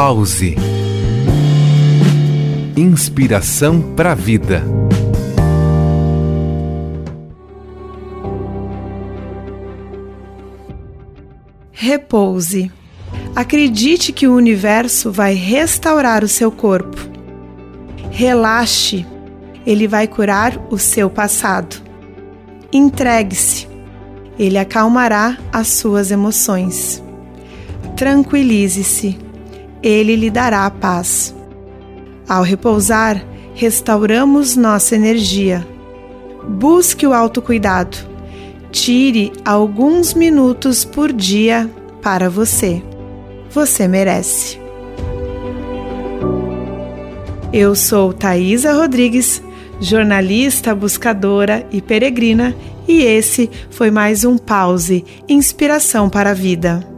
Pause. Inspiração para a vida. Repouse. Acredite que o universo vai restaurar o seu corpo. Relaxe, ele vai curar o seu passado. Entregue-se, ele acalmará as suas emoções. Tranquilize-se, ele lhe dará paz. Ao repousar, restauramos nossa energia. Busque o autocuidado. Tire alguns minutos por dia para você. Você merece. Eu sou Thaisa Rodrigues, jornalista, buscadora e peregrina, e esse foi mais um Pause Inspiração para a Vida.